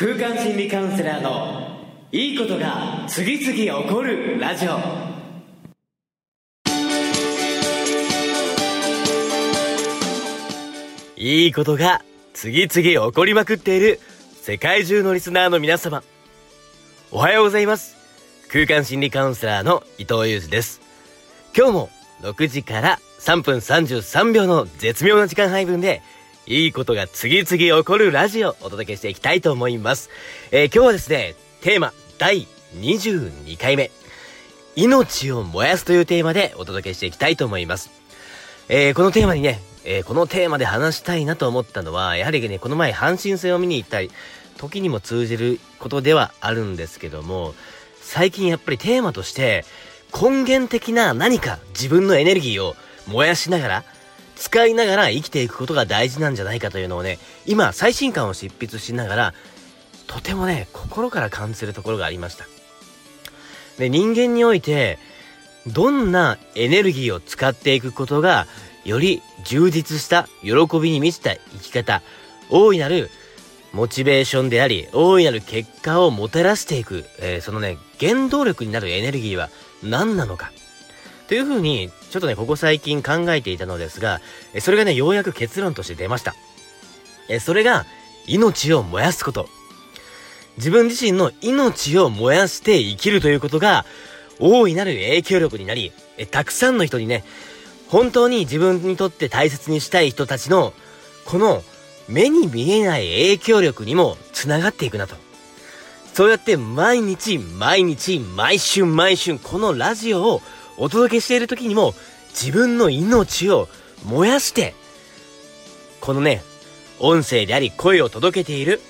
空間心理カウンセラーのいいことが次々起こるラジオいいことが次々起こりまくっている世界中のリスナーの皆様。おはようございます。空間心理カウンセラーの伊藤裕二です。今日も6時から3分33秒の絶妙な時間配分で、いいことが次々起こるラジオをお届けしていきたいと思います。えー今日はですね、テーマ第22回目、命を燃やすというテーマでお届けしていきたいと思います。えーこのテーマにね、えーこのテーマで話したいなと思ったのは、やはりね、この前阪神戦を見に行ったり、時にも通じることではあるんですけども、最近やっぱりテーマとして、根源的な何か自分のエネルギーを燃やしながら、使いながら生きていくことが大事なんじゃないかというのをね、今、最新刊を執筆しながら、とてもね、心から感じるところがありました。で、人間において、どんなエネルギーを使っていくことが、より充実した喜びに満ちた生き方、大いなるモチベーションであり、大いなる結果をもたらしていく、えーそのね、原動力になるエネルギーは何なのか。というふうに、ちょっとね、ここ最近考えていたのですが、それがね、ようやく結論として出ました。えそれが、命を燃やすこと。自分自身の命を燃やして生きるということが、大いなる影響力になり、えたくさんの人にね、本当に自分にとって大切にしたい人たちの、この目に見えない影響力にもつながっていくなと。そうやって毎日毎日毎週毎週このラジオをお届けしている時にも自分の命を燃やして、このね、音声であり声を届けている、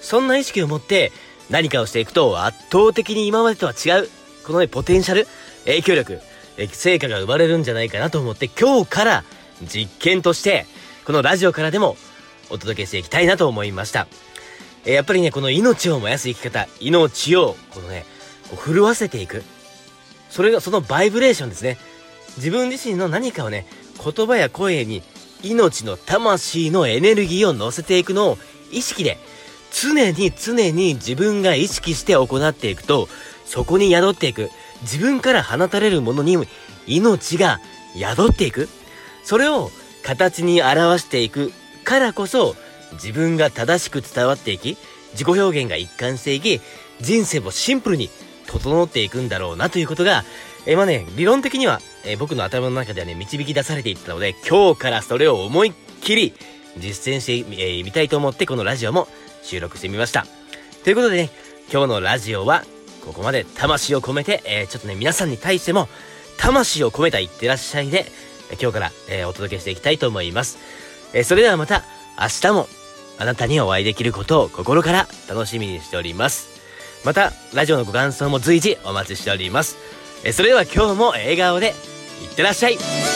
そんな意識を持って何かをしていくと圧倒的に今までとは違う、このね、ポテンシャル、影響力、成果が生まれるんじゃないかなと思って今日から実験として、このラジオからでもお届けしていきたいなと思いました。えやっぱりね、この命を燃やす生き方、命を、このね、こう震わせていく。それが、そのバイブレーションですね。自分自身の何かをね、言葉や声に命の魂のエネルギーを乗せていくのを意識で、常に常に自分が意識して行っていくと、そこに宿っていく、自分から放たれるものに命が宿っていく。それを形に表していくからこそ、自分が正しく伝わっていき、自己表現が一貫していき、人生もシンプルに整っていくんだろうなということが、えーまあね、理論的には、えー僕の頭の中ではね、導き出されていったので、今日からそれを思いっきり実践してみ、えーたいと思って、このラジオも収録してみました。ということでね、今日のラジオは、ここまで魂を込めて、えーちょっとね、皆さんに対しても、魂を込めたいってらっしゃいで、今日から、えーお届けしていきたいと思います。えーそれではまた、明日も、あなたにお会いできることを心から楽しみにしております。また、ラジオのご感想も随時お待ちしております。えそれでは今日も笑顔で、いってらっしゃい